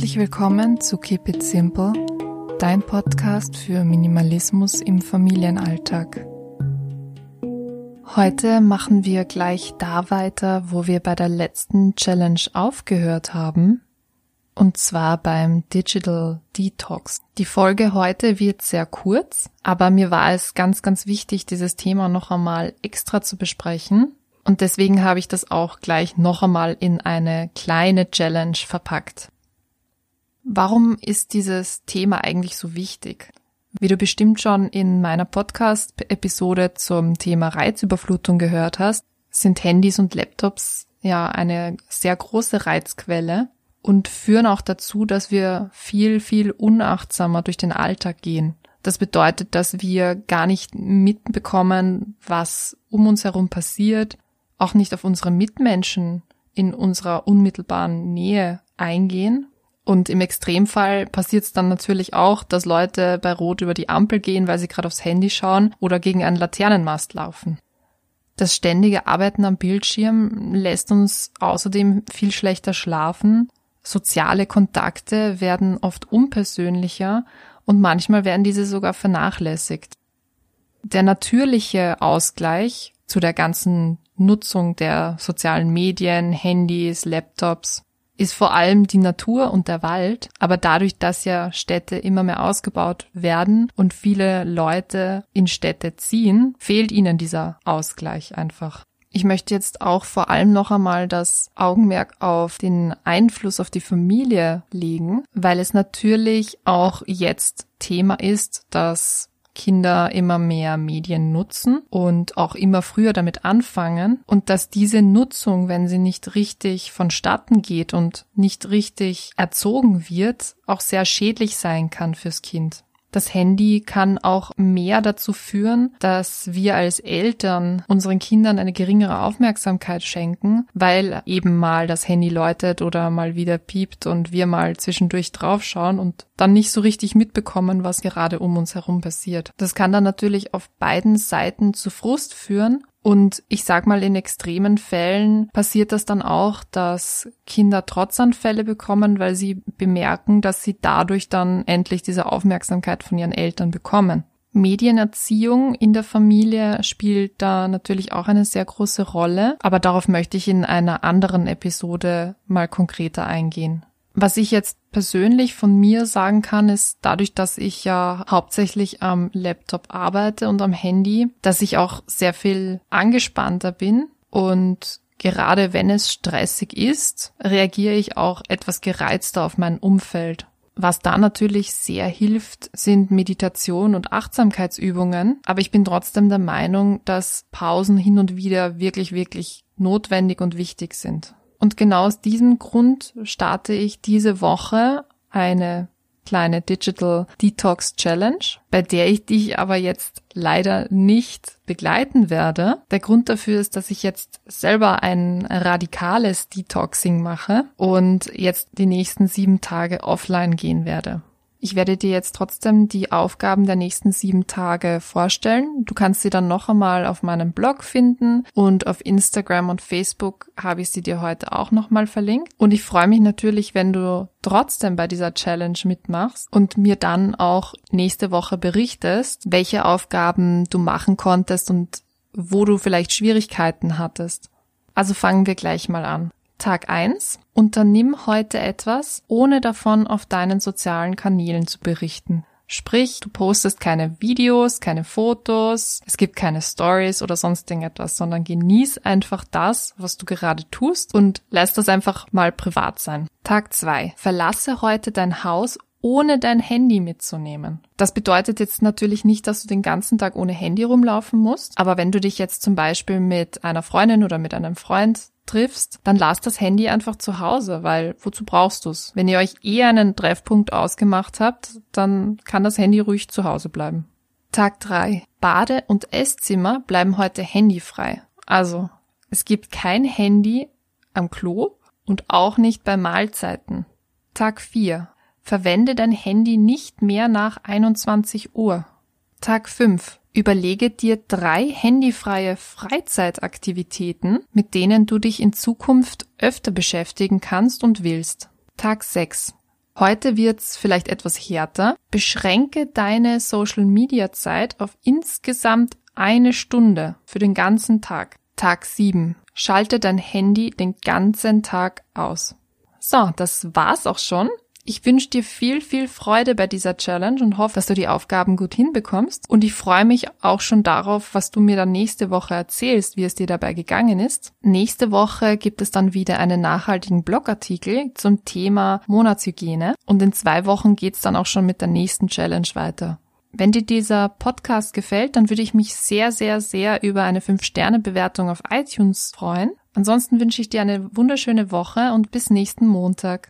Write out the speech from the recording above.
willkommen zu Keep It Simple, dein Podcast für Minimalismus im Familienalltag. Heute machen wir gleich da weiter, wo wir bei der letzten Challenge aufgehört haben, und zwar beim Digital Detox. Die Folge heute wird sehr kurz, aber mir war es ganz, ganz wichtig, dieses Thema noch einmal extra zu besprechen. Und deswegen habe ich das auch gleich noch einmal in eine kleine Challenge verpackt. Warum ist dieses Thema eigentlich so wichtig? Wie du bestimmt schon in meiner Podcast-Episode zum Thema Reizüberflutung gehört hast, sind Handys und Laptops ja eine sehr große Reizquelle und führen auch dazu, dass wir viel, viel unachtsamer durch den Alltag gehen. Das bedeutet, dass wir gar nicht mitbekommen, was um uns herum passiert, auch nicht auf unsere Mitmenschen in unserer unmittelbaren Nähe eingehen und im Extremfall passiert es dann natürlich auch, dass Leute bei Rot über die Ampel gehen, weil sie gerade aufs Handy schauen oder gegen einen Laternenmast laufen. Das ständige Arbeiten am Bildschirm lässt uns außerdem viel schlechter schlafen. Soziale Kontakte werden oft unpersönlicher und manchmal werden diese sogar vernachlässigt. Der natürliche Ausgleich zu der ganzen Nutzung der sozialen Medien, Handys, Laptops ist vor allem die Natur und der Wald, aber dadurch, dass ja Städte immer mehr ausgebaut werden und viele Leute in Städte ziehen, fehlt ihnen dieser Ausgleich einfach. Ich möchte jetzt auch vor allem noch einmal das Augenmerk auf den Einfluss auf die Familie legen, weil es natürlich auch jetzt Thema ist, dass Kinder immer mehr Medien nutzen und auch immer früher damit anfangen und dass diese Nutzung, wenn sie nicht richtig vonstatten geht und nicht richtig erzogen wird, auch sehr schädlich sein kann fürs Kind. Das Handy kann auch mehr dazu führen, dass wir als Eltern unseren Kindern eine geringere Aufmerksamkeit schenken, weil eben mal das Handy läutet oder mal wieder piept und wir mal zwischendurch draufschauen und dann nicht so richtig mitbekommen, was gerade um uns herum passiert. Das kann dann natürlich auf beiden Seiten zu Frust führen und ich sag mal, in extremen Fällen passiert das dann auch, dass Kinder Trotzanfälle bekommen, weil sie bemerken, dass sie dadurch dann endlich diese Aufmerksamkeit von ihren Eltern bekommen. Medienerziehung in der Familie spielt da natürlich auch eine sehr große Rolle, aber darauf möchte ich in einer anderen Episode mal konkreter eingehen. Was ich jetzt persönlich von mir sagen kann, ist dadurch, dass ich ja hauptsächlich am Laptop arbeite und am Handy, dass ich auch sehr viel angespannter bin und gerade wenn es stressig ist, reagiere ich auch etwas gereizter auf mein Umfeld. Was da natürlich sehr hilft, sind Meditation und Achtsamkeitsübungen. Aber ich bin trotzdem der Meinung, dass Pausen hin und wieder wirklich, wirklich notwendig und wichtig sind. Und genau aus diesem Grund starte ich diese Woche eine kleine Digital Detox Challenge, bei der ich dich aber jetzt leider nicht begleiten werde. Der Grund dafür ist, dass ich jetzt selber ein radikales Detoxing mache und jetzt die nächsten sieben Tage offline gehen werde. Ich werde dir jetzt trotzdem die Aufgaben der nächsten sieben Tage vorstellen. Du kannst sie dann noch einmal auf meinem Blog finden und auf Instagram und Facebook habe ich sie dir heute auch nochmal verlinkt. Und ich freue mich natürlich, wenn du trotzdem bei dieser Challenge mitmachst und mir dann auch nächste Woche berichtest, welche Aufgaben du machen konntest und wo du vielleicht Schwierigkeiten hattest. Also fangen wir gleich mal an. Tag 1. Unternimm heute etwas, ohne davon auf deinen sozialen Kanälen zu berichten. Sprich, du postest keine Videos, keine Fotos, es gibt keine Stories oder sonst irgendetwas, sondern genieß einfach das, was du gerade tust und lass das einfach mal privat sein. Tag 2. Verlasse heute dein Haus ohne dein Handy mitzunehmen. Das bedeutet jetzt natürlich nicht, dass du den ganzen Tag ohne Handy rumlaufen musst, aber wenn du dich jetzt zum Beispiel mit einer Freundin oder mit einem Freund triffst, dann lass das Handy einfach zu Hause, weil wozu brauchst du's? Wenn ihr euch eh einen Treffpunkt ausgemacht habt, dann kann das Handy ruhig zu Hause bleiben. Tag drei: Bade- und Esszimmer bleiben heute handyfrei. Also, es gibt kein Handy am Klo und auch nicht bei Mahlzeiten. Tag vier: Verwende dein Handy nicht mehr nach 21 Uhr. Tag 5. Überlege dir drei handyfreie Freizeitaktivitäten, mit denen du dich in Zukunft öfter beschäftigen kannst und willst. Tag 6. Heute wird's vielleicht etwas härter. Beschränke deine Social Media Zeit auf insgesamt eine Stunde für den ganzen Tag. Tag 7. Schalte dein Handy den ganzen Tag aus. So, das war's auch schon. Ich wünsche dir viel, viel Freude bei dieser Challenge und hoffe, dass du die Aufgaben gut hinbekommst. Und ich freue mich auch schon darauf, was du mir dann nächste Woche erzählst, wie es dir dabei gegangen ist. Nächste Woche gibt es dann wieder einen nachhaltigen Blogartikel zum Thema Monatshygiene. Und in zwei Wochen geht's dann auch schon mit der nächsten Challenge weiter. Wenn dir dieser Podcast gefällt, dann würde ich mich sehr, sehr, sehr über eine 5-Sterne-Bewertung auf iTunes freuen. Ansonsten wünsche ich dir eine wunderschöne Woche und bis nächsten Montag.